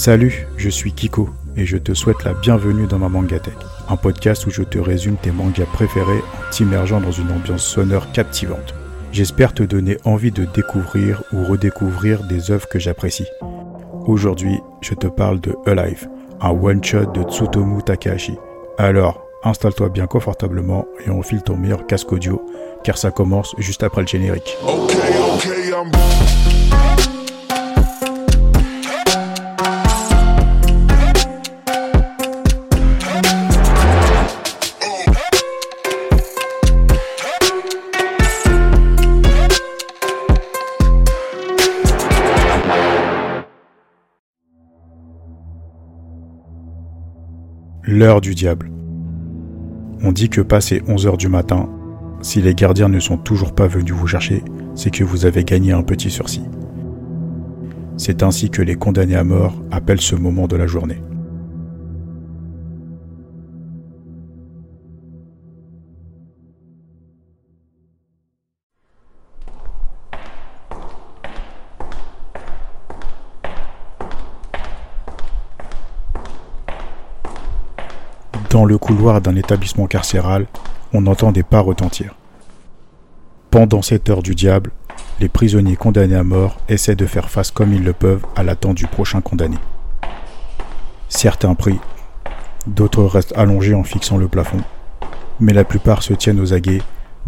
Salut, je suis Kiko et je te souhaite la bienvenue dans ma Mangatech, un podcast où je te résume tes mangas préférés en t'immergeant dans une ambiance sonore captivante. J'espère te donner envie de découvrir ou redécouvrir des œuvres que j'apprécie. Aujourd'hui, je te parle de Alive, un one-shot de Tsutomu Takahashi. Alors, installe-toi bien confortablement et enfile ton meilleur casque audio, car ça commence juste après le générique. L'heure du diable. On dit que passé 11 heures du matin, si les gardiens ne sont toujours pas venus vous chercher, c'est que vous avez gagné un petit sursis. C'est ainsi que les condamnés à mort appellent ce moment de la journée. Dans le couloir d'un établissement carcéral, on entend des pas retentir. Pendant cette heure du diable, les prisonniers condamnés à mort essaient de faire face comme ils le peuvent à l'attente du prochain condamné. Certains prient, d'autres restent allongés en fixant le plafond, mais la plupart se tiennent aux aguets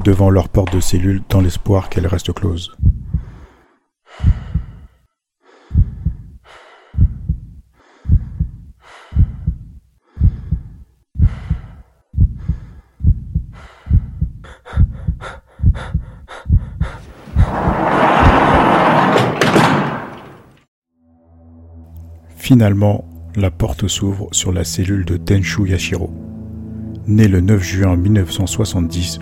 devant leur porte de cellule dans l'espoir qu'elle reste close. Finalement, la porte s'ouvre sur la cellule de Tenshu Yashiro. Né le 9 juin 1970,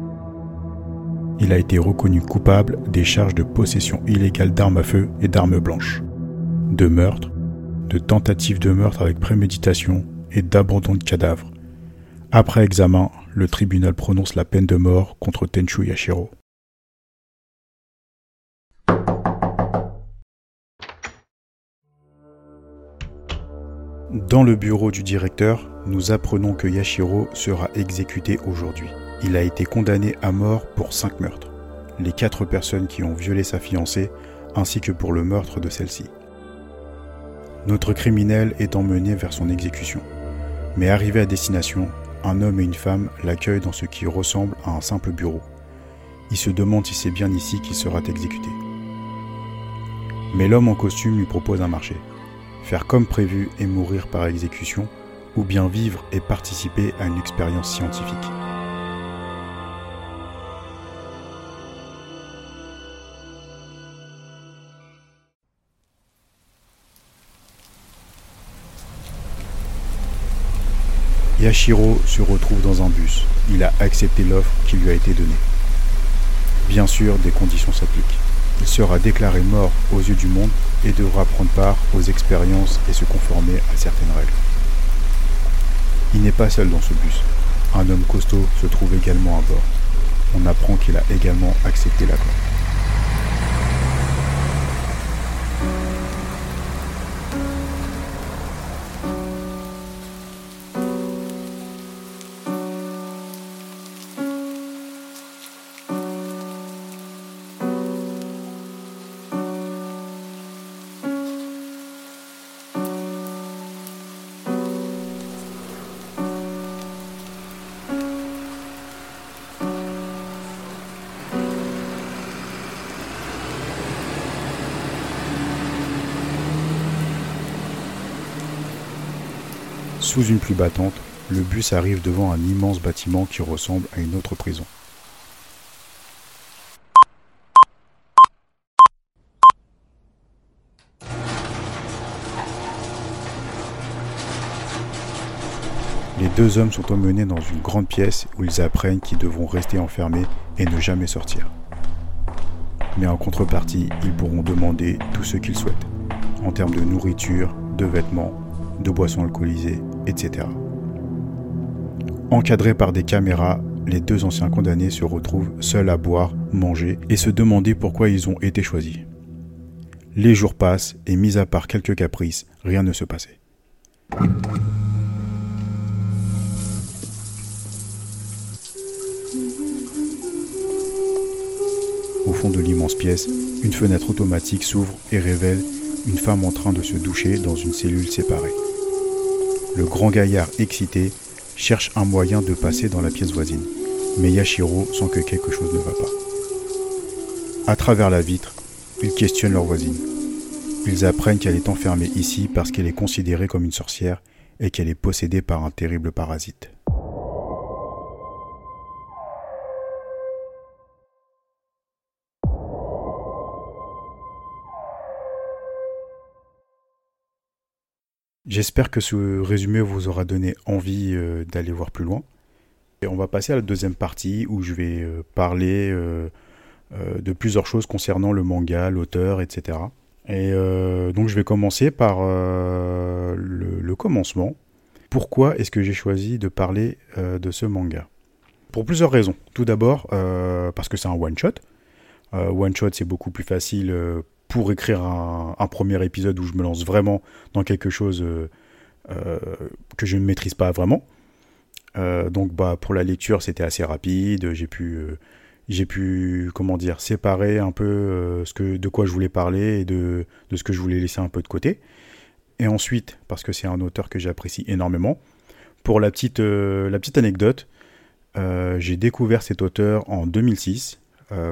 il a été reconnu coupable des charges de possession illégale d'armes à feu et d'armes blanches, de meurtre, de tentative de meurtre avec préméditation et d'abandon de cadavre. Après examen, le tribunal prononce la peine de mort contre Tenshu Yashiro. Dans le bureau du directeur, nous apprenons que Yashiro sera exécuté aujourd'hui. Il a été condamné à mort pour cinq meurtres, les quatre personnes qui ont violé sa fiancée, ainsi que pour le meurtre de celle-ci. Notre criminel est emmené vers son exécution. Mais arrivé à destination, un homme et une femme l'accueillent dans ce qui ressemble à un simple bureau. Il se demande si c'est bien ici qu'il sera exécuté. Mais l'homme en costume lui propose un marché faire comme prévu et mourir par exécution, ou bien vivre et participer à une expérience scientifique. Yashiro se retrouve dans un bus. Il a accepté l'offre qui lui a été donnée. Bien sûr, des conditions s'appliquent. Il sera déclaré mort aux yeux du monde et devra prendre part aux expériences et se conformer à certaines règles. Il n'est pas seul dans ce bus. Un homme costaud se trouve également à bord. On apprend qu'il a également accepté l'accord. Sous une pluie battante, le bus arrive devant un immense bâtiment qui ressemble à une autre prison. Les deux hommes sont emmenés dans une grande pièce où ils apprennent qu'ils devront rester enfermés et ne jamais sortir. Mais en contrepartie, ils pourront demander tout ce qu'ils souhaitent, en termes de nourriture, de vêtements, de boissons alcoolisées, etc. Encadrés par des caméras, les deux anciens condamnés se retrouvent seuls à boire, manger et se demander pourquoi ils ont été choisis. Les jours passent et mis à part quelques caprices, rien ne se passait. Au fond de l'immense pièce, une fenêtre automatique s'ouvre et révèle une femme en train de se doucher dans une cellule séparée. Le grand gaillard excité cherche un moyen de passer dans la pièce voisine, mais Yashiro sent que quelque chose ne va pas. À travers la vitre, ils questionnent leur voisine. Ils apprennent qu'elle est enfermée ici parce qu'elle est considérée comme une sorcière et qu'elle est possédée par un terrible parasite. J'espère que ce résumé vous aura donné envie euh, d'aller voir plus loin. Et on va passer à la deuxième partie où je vais euh, parler euh, de plusieurs choses concernant le manga, l'auteur, etc. Et donc je vais commencer par le, commencement. Pourquoi est-ce que j'ai choisi de parler de ce manga? Pour plusieurs raisons. Tout d'abord parce que c'est un one-shot. one-shot c'est beaucoup plus facile pour écrire un, premier épisode où je me lance vraiment dans quelque chose euh, euh, que je ne maîtrise pas vraiment. Euh, donc bah pour la lecture c'était assez rapide, j'ai pu comment dire séparer un peu ce de quoi je voulais parler et de, de, ce que je voulais laisser un peu de côté. Et ensuite parce que c'est un auteur que j'apprécie énormément. Pour la petite anecdote, j'ai découvert cet auteur en 2006 euh,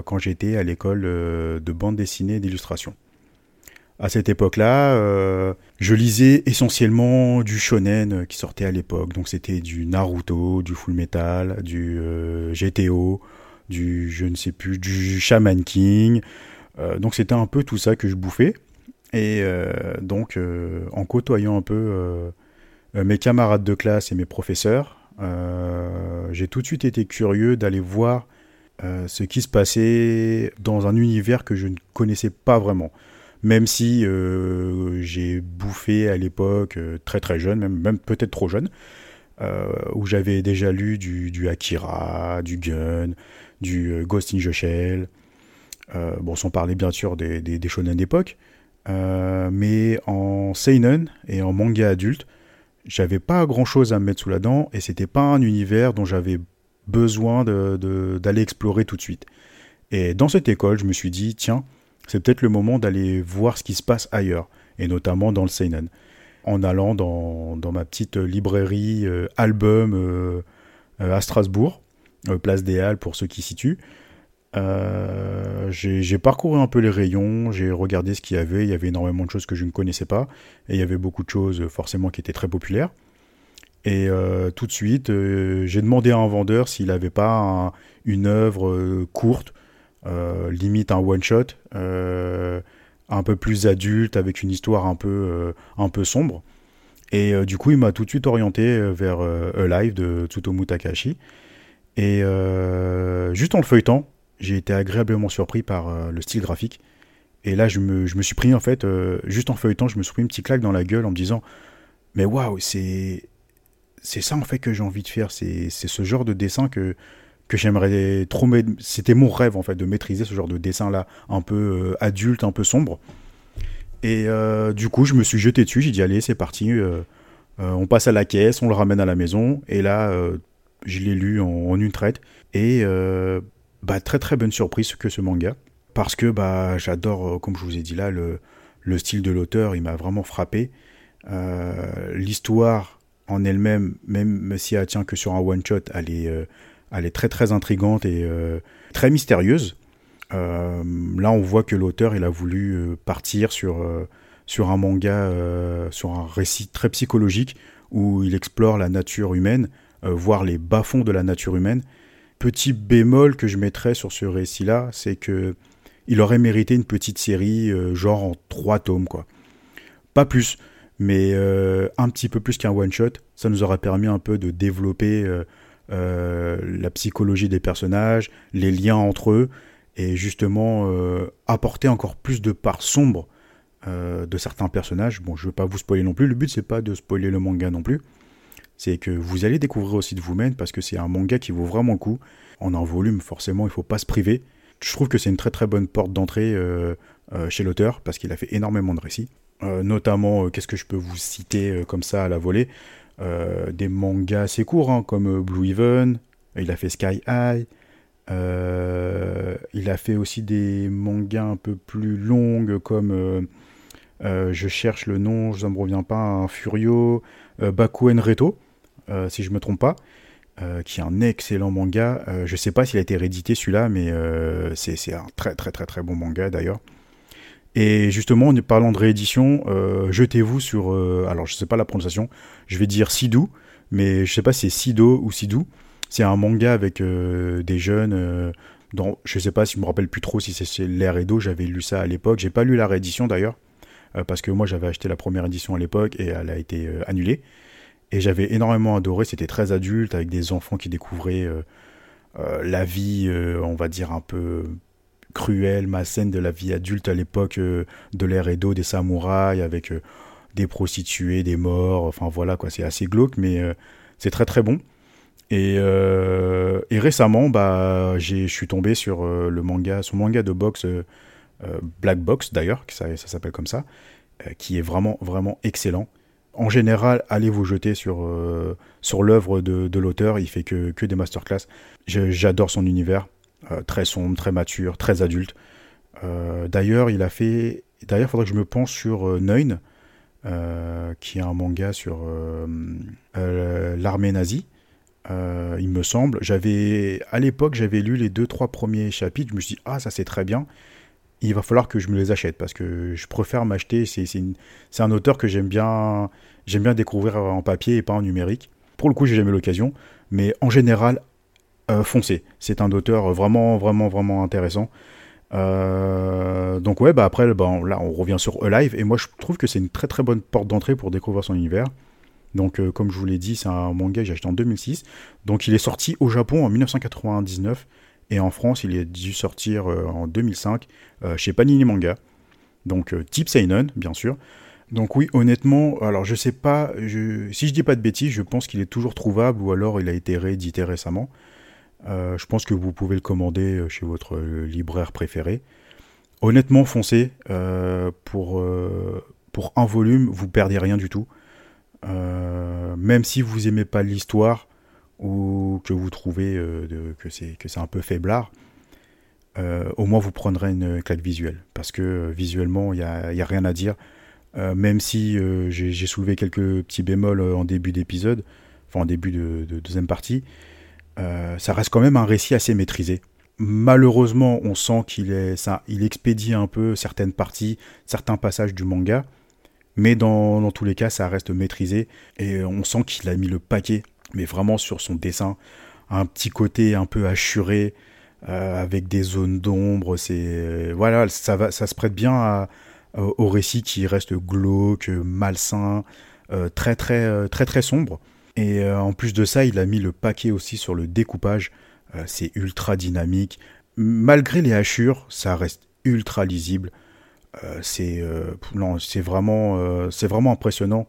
quand j'étais à l'école euh, de bande dessinée et d'illustration. À cette époque-là, euh, je lisais essentiellement du shonen qui sortait à l'époque. Donc c'était du Naruto, du Full Metal, du GTO, du je ne sais plus, du Shaman King. donc c'était un peu tout ça que je bouffais. Et donc en côtoyant un peu mes camarades de classe et mes professeurs, j'ai tout de suite été curieux d'aller voir euh, ce qui se passait dans un univers que je ne connaissais pas vraiment. Même si euh, j'ai bouffé à l'époque, euh, très très jeune, même, même peut-être trop jeune, où j'avais déjà lu du, Akira, du Gun, du Ghost in the Shell, bon, sans parler bien sûr des, des, des shonen d'époque, mais en seinen et en manga adulte, j'avais pas grand chose à me mettre sous la dent et c'était pas un univers dont j'avais besoin d'aller explorer tout de suite. Et dans cette école, je me suis dit, tiens, c'est peut-être le moment d'aller voir ce qui se passe ailleurs, et notamment dans le Seinen. En allant dans, ma petite librairie euh, album euh, euh, à Strasbourg, place des Halles pour ceux qui situent, j'ai parcouru un peu les rayons, j'ai regardé ce qu'il y avait, il y avait énormément de choses que je ne connaissais pas, et il y avait beaucoup de choses forcément qui étaient très populaires. Et euh, tout de suite, euh, j'ai demandé à un vendeur s'il n'avait pas une œuvre euh, courte, limite un one-shot, un peu plus adulte, avec une histoire un peu, un peu sombre. Et du coup, il m'a tout de suite orienté vers A Live de Tsutomu Takashi. Et juste en le feuilletant, j'ai été agréablement surpris par le style graphique. Et là, je me, je me suis pris, en fait, juste en feuilletant, je me suis pris une petite claque dans la gueule en me disant Mais waouh, c'est c'est ça en fait que j'ai envie de faire. C'est ce genre de dessin que, que j'aimerais trop. C'était mon rêve en fait de maîtriser ce genre de dessin là, un peu euh, adulte, un peu sombre. Et euh, du coup, je me suis jeté dessus. J'ai dit allez, c'est parti. Euh, on passe à la caisse, on le ramène à la maison. Et là, je l'ai lu en, une traite. Et bah, très très bonne surprise que ce manga. Parce que bah, j'adore, comme je vous ai dit là, le, le style de l'auteur. Il m'a vraiment frappé. L'histoire en elle-même, même si elle tient que sur un one-shot, elle, est, euh, elle est très très intrigante et euh, très mystérieuse. Euh, là, on voit que l'auteur, il a voulu partir sur, sur un manga, sur un récit très psychologique où il explore la nature humaine, voire les bas-fonds de la nature humaine. Petit bémol que je mettrais sur ce récit-là, c'est que il aurait mérité une petite série, genre en trois tomes, quoi. Pas plus mais euh, un petit peu plus qu'un one-shot. Ça nous aura permis un peu de développer euh, euh, la psychologie des personnages, les liens entre eux, et justement apporter encore plus de parts sombres de certains personnages. Bon, je ne veux pas vous spoiler non plus, le but c'est pas de spoiler le manga non plus, c'est que vous allez découvrir aussi de vous-même, parce que c'est un manga qui vaut vraiment le coup. En un volume, forcément, il ne faut pas se priver. Je trouve que c'est une très très bonne porte d'entrée chez l'auteur, parce qu'il a fait énormément de récits. Notamment, qu'est-ce que je peux vous citer comme ça à la volée? Des mangas assez courts, hein, comme Blue Even, il a fait Sky High, il a fait aussi des mangas un peu plus longues comme je cherche le nom, ça ne me revient pas, Furio, Bakuen Reto, si je me trompe pas. Euh, qui est un excellent manga. Euh, je sais pas s'il a été réédité celui-là, mais euh, c'est un très très très très bon manga d'ailleurs. Et justement, en parlant de réédition, jetez-vous sur. alors, je sais pas la prononciation, je vais dire Sidou, mais je sais pas si c'est Sido ou Sidou. C'est un manga avec des jeunes. dans, je sais pas si je me rappelle plus trop si c'est l'air et d'eau, j'avais lu ça à l'époque. J'ai pas lu la réédition d'ailleurs, parce que moi j'avais acheté la première édition à l'époque et elle a été annulée. Et j'avais énormément adoré, c'était très adulte, avec des enfants qui découvraient euh, euh, la vie, euh, on va dire, un peu cruelle, malsaine de la vie adulte à l'époque de l'ère Edo, des samouraïs, avec des prostituées, des morts, enfin voilà, quoi, c'est assez glauque, mais c'est très très bon. Et, récemment, bah, je suis tombé sur le manga, son manga de boxe, Black Box d'ailleurs, ça, ça s'appelle comme ça, qui est vraiment vraiment excellent en général, allez vous jeter sur, euh, sur l'œuvre de, l'auteur. Il fait que, que des masterclass. J'adore son univers. Euh, très sombre, très mature, très adulte. Euh, d'ailleurs, il a fait. D'ailleurs, il faudrait que je me penche sur Neun, qui est un manga sur l'armée nazie. il me semble. J'avais à l'époque, j'avais lu les deux trois premiers chapitres. Je me suis dit ah ça c'est très bien il va falloir que je me les achète parce que je préfère m'acheter. C'est un auteur que j'aime bien, j'aime bien découvrir en papier et pas en numérique. Pour le coup, j'ai jamais l'occasion, mais en général, euh, foncez. C'est un auteur vraiment, vraiment, vraiment intéressant. Euh, donc ouais, bah après, bah, là, on revient sur Alive et moi, je trouve que c'est une très très bonne porte d'entrée pour découvrir son univers. Donc, euh, comme je vous l'ai dit, c'est un manga que j'ai acheté en 2006. Donc, il est sorti au Japon en 1999 et en France, il est dû sortir euh, en 2005 euh, chez Panini Manga. Donc type bien sûr. Donc oui, honnêtement, alors je sais pas, si je dis pas de bêtises, je pense qu'il est toujours trouvable ou alors il a été réédité récemment. Je pense que vous pouvez le commander chez votre libraire préféré. Honnêtement, foncez. pour, pour un volume, vous perdez rien du tout. même si vous aimez pas l'histoire, ou que vous trouvez euh, que c'est un peu faiblard, euh, au moins vous prendrez une claque visuelle. Parce que euh, visuellement, il n'y a, a, rien à dire. même si j'ai soulevé quelques petits bémols en début d'épisode, enfin en début de, deuxième partie, ça reste quand même un récit assez maîtrisé. Malheureusement, on sent qu'il il expédie un peu certaines parties, certains passages du manga, mais dans, tous les cas, ça reste maîtrisé et on sent qu'il a mis le paquet mais vraiment sur son dessin, un petit côté un peu assuré, euh, avec des zones d'ombre. C'est voilà, ça ça se prête bien au récit qui reste glauque, malsain, euh, très très euh, très très sombre. Et en plus de ça, il a mis le paquet aussi sur le découpage. c'est ultra dynamique. Malgré les hachures, ça reste ultra lisible. c'est non, c'est vraiment, impressionnant.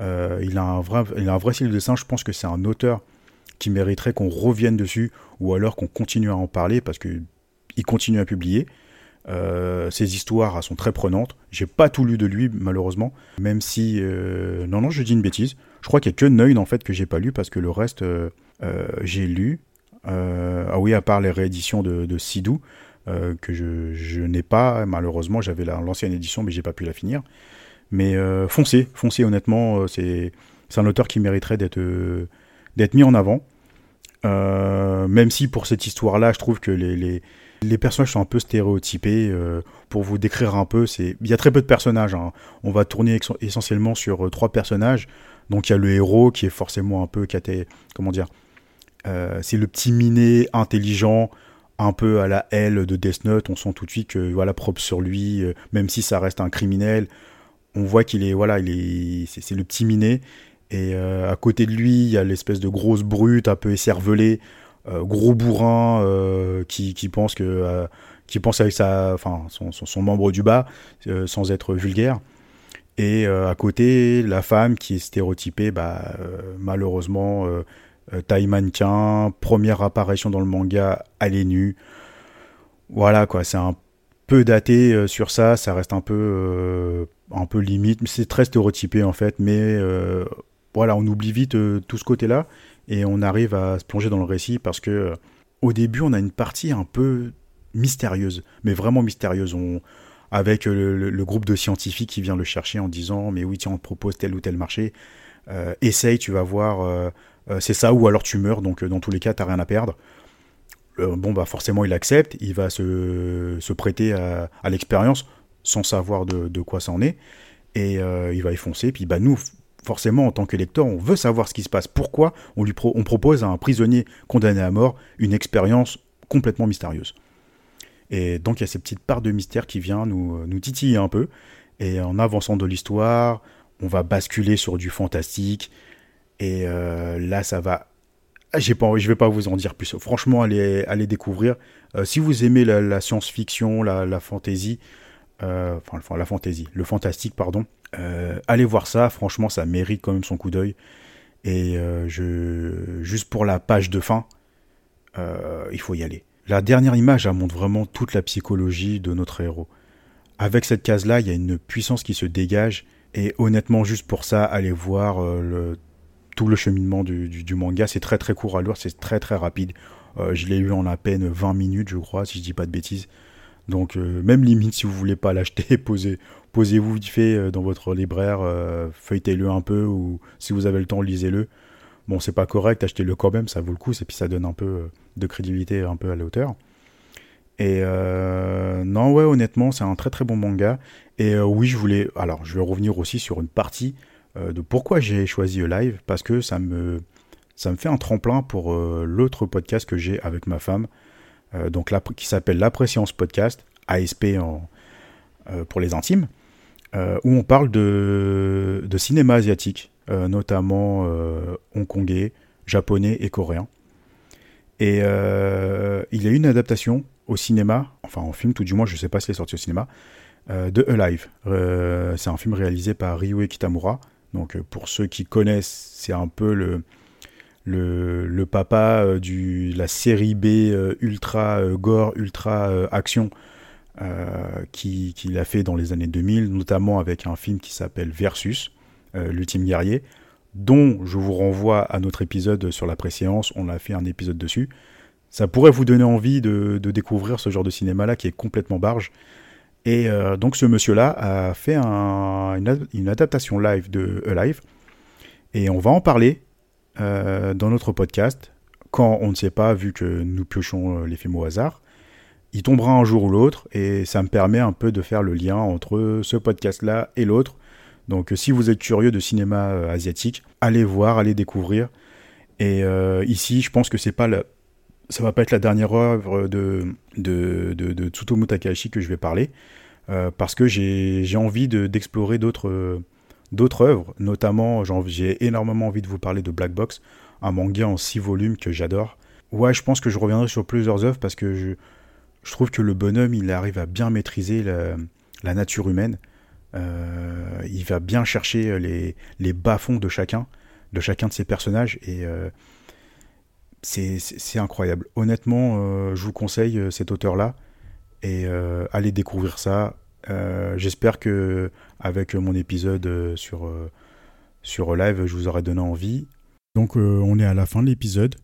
Euh, il, a un vrai, style de dessin. Je pense que c'est un auteur qui mériterait qu'on revienne dessus ou alors qu'on continue à en parler parce qu'il continue à publier. Euh, ses histoires sont très prenantes. J'ai pas tout lu de lui malheureusement, même si euh, non non je dis une bêtise. Je crois qu'il y a que Neun en fait que j'ai pas lu parce que le reste j'ai lu. ah oui à part les rééditions de, Sidou que je, n'ai pas malheureusement j'avais l'ancienne édition mais j'ai pas pu la finir. Mais euh, foncez, foncez honnêtement, euh, c'est un auteur qui mériterait d'être euh, mis en avant. même si pour cette histoire-là, je trouve que les, les, les, personnages sont un peu stéréotypés. pour vous décrire un peu, il y a très peu de personnages. Hein. On va tourner essentiellement sur trois personnages. Donc il y a le héros qui est forcément un peu comment dire, c'est le petit miné intelligent, un peu à la L de Death Note. On sent tout de suite que voilà propre sur lui, même si ça reste un criminel on voit qu'il est voilà, il est c'est le petit minet et euh, à côté de lui, il y a l'espèce de grosse brute un peu écervelée, euh, gros bourrin euh, qui, qui, pense que qui pense avec sa enfin son, son, membre du bas sans être vulgaire. Et à côté, la femme qui est stéréotypée, bah, malheureusement, taille mannequin, première apparition dans le manga, elle est nue. Voilà quoi, c'est un peu daté sur ça, ça reste un peu, un peu limite, c'est très stéréotypé en fait, mais voilà, on oublie vite tout ce côté-là et on arrive à se plonger dans le récit parce que au début, on a une partie un peu mystérieuse, mais vraiment mystérieuse. Avec le, groupe de scientifiques qui vient le chercher en disant mais oui tiens on te propose tel ou tel marché, euh, essaye tu vas voir euh, euh, c'est ça ou alors tu meurs donc dans tous les cas t'as rien à perdre. bon bah forcément il accepte, il va se, prêter à, l'expérience sans savoir de, quoi ça en est et il va y foncer puis bah nous forcément, en tant que lecteur, on veut savoir ce qui se passe. Pourquoi on propose à un prisonnier condamné à mort une expérience complètement mystérieuse? Et donc il y a ces petites parts de mystère qui nous, euh, nous titiller un peu. Et en avançant de l'histoire, on va basculer sur du fantastique. Et euh, là, ça va. Ah, j'ai pas, je vais pas vous en dire plus. Franchement, allez, allez découvrir. Euh, si vous aimez la, science-fiction, la, la fantasy, enfin la fantasy, le fantastique, pardon, allez voir ça. Franchement, ça mérite quand même son coup d'œil. Et juste pour la page de fin, il faut y aller. La dernière image, elle montre vraiment toute la psychologie de notre héros. Avec cette case-là, il y a une puissance qui se dégage. Et honnêtement, juste pour ça, allez voir euh, tout le cheminement du, manga. C'est très très court à lire, c'est très très rapide. Euh, je l'ai eu en à peine 20 minutes, je crois, si je dis pas de bêtises. Donc euh, même limite, si vous voulez pas l'acheter, posez, posez-vous vite fait dans votre libraire, feuilletez-le un peu, ou si vous avez le temps, lisez-le. Bon, c'est pas correct, achetez-le quand même, ça vaut le coup, et puis ça donne un peu de crédibilité un peu à la hauteur. Et euh, non, ouais, honnêtement, c'est un très très bon manga. Et euh, oui, je voulais. Alors, je vais revenir aussi sur une partie de pourquoi j'ai choisi Live, parce que ça me, ça me fait un tremplin pour l'autre podcast que j'ai avec ma femme, qui s'appelle La Préscience Podcast, ASP pour les intimes, où on parle de, de cinéma asiatique. Euh, notamment euh, hongkongais, japonais et coréen. Et euh, il y a eu une adaptation au cinéma, enfin en film tout du moins, je ne sais pas si est sorti au cinéma, de Alive. c'est un film réalisé par Ryue Kitamura. Donc pour ceux qui connaissent, c'est un peu le, le, papa de la série B ultra gore, ultra action qu'il qui a fait dans les années 2000, notamment avec un film qui s'appelle Versus. Euh, l'ultime guerrier, dont je vous renvoie à notre épisode sur la préséance, on a fait un épisode dessus. Ça pourrait vous donner envie de, découvrir ce genre de cinéma-là qui est complètement barge. Et euh, donc ce monsieur-là a fait une, adaptation live de Alive. Et on va en parler euh, dans notre podcast, quand on ne sait pas, vu que nous piochons les films au hasard. Il tombera un jour ou l'autre, et ça me permet un peu de faire le lien entre ce podcast-là et l'autre, donc euh, si vous êtes curieux de cinéma euh, asiatique, allez voir, allez découvrir. Et euh, ici, je pense que c'est pas la, ça va pas être la dernière œuvre de, de, de, Tsutomu Takahashi que je vais parler, parce que j'ai envie d'explorer d'autres œuvres, notamment j'ai énormément envie de vous parler de Black Box, un manga en six volumes que j'adore. Ouais, je pense que je reviendrai sur plusieurs œuvres parce que je, je trouve que le bonhomme, il arrive à bien maîtriser la nature humaine. Euh, il va bien chercher les, les bas-fonds de chacun, de chacun de ses personnages, et euh, c'est incroyable. Honnêtement, euh, je vous conseille cet auteur-là, et allez découvrir ça. J'espère que avec mon épisode sur, sur live, je vous aurai donné envie. Donc on est à la fin de l'épisode.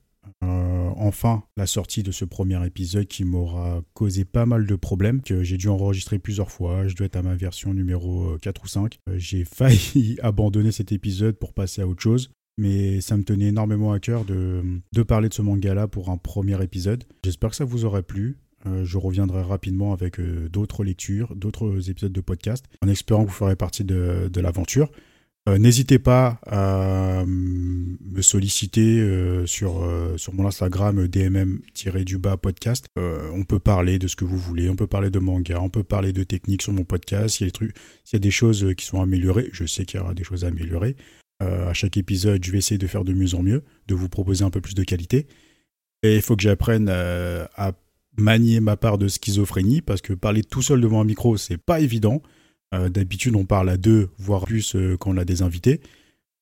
Euh, enfin la sortie de ce premier épisode qui m'aura causé pas mal de problèmes, que j'ai dû enregistrer plusieurs fois, je dois être à ma version numéro 4 ou 5. Euh, j'ai failli abandonner cet épisode pour passer à autre chose, mais ça me tenait énormément à cœur de, parler de ce manga-là pour un premier épisode. J'espère que ça vous aurait plu. Euh, je reviendrai rapidement avec d'autres lectures, d'autres épisodes de podcast, en espérant que vous ferez partie de l'aventure. Euh, n'hésitez pas à euh, me solliciter euh, sur, mon Instagram dmm-du-bas podcast. on peut parler de ce que vous voulez, on peut parler de manga, on peut parler de technique sur mon podcast. S'il y a des, y a des choses qui sont améliorées, je sais qu'il y aura des choses à améliorer. à chaque épisode, je vais essayer de faire de mieux en mieux, de vous proposer un peu plus de qualité. Et il faut que j'apprenne à manier ma part de schizophrénie, parce que parler tout seul devant un micro, c'est pas évident. Euh, d'habitude, on parle à deux, voire plus euh, quand on a des invités.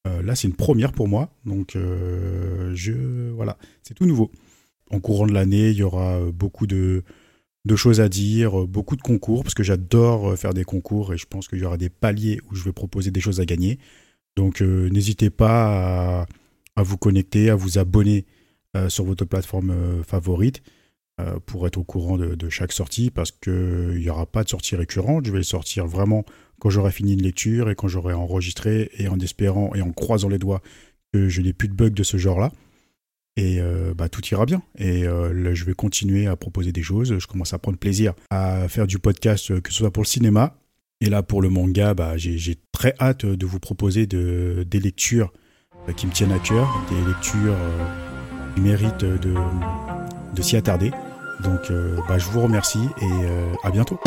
Euh, là, c'est une première pour moi. Donc, je, voilà, c'est tout nouveau. En courant de l'année, il y aura beaucoup de, de choses à dire, beaucoup de concours, parce que j'adore faire des concours et je pense qu'il y aura des paliers où je vais proposer des choses à gagner. Donc n'hésitez pas à, vous connecter, à vous abonner sur votre plateforme favorite pour être au courant de, chaque sortie, parce qu'il n'y aura pas de sortie récurrente. Je vais sortir vraiment quand j'aurai fini une lecture et quand j'aurai enregistré et en espérant et en croisant les doigts que je n'ai plus de bugs de ce genre-là. Et euh, bah, tout ira bien. Et euh, je vais continuer à proposer des choses. Je commence à prendre plaisir à faire du podcast, euh, que ce soit pour le cinéma. Et là, pour le manga, bah, j'ai très hâte de vous proposer de, des lectures qui me tiennent à cœur, des lectures qui méritent de s'y attarder. Donc, bah, je vous remercie et à bientôt.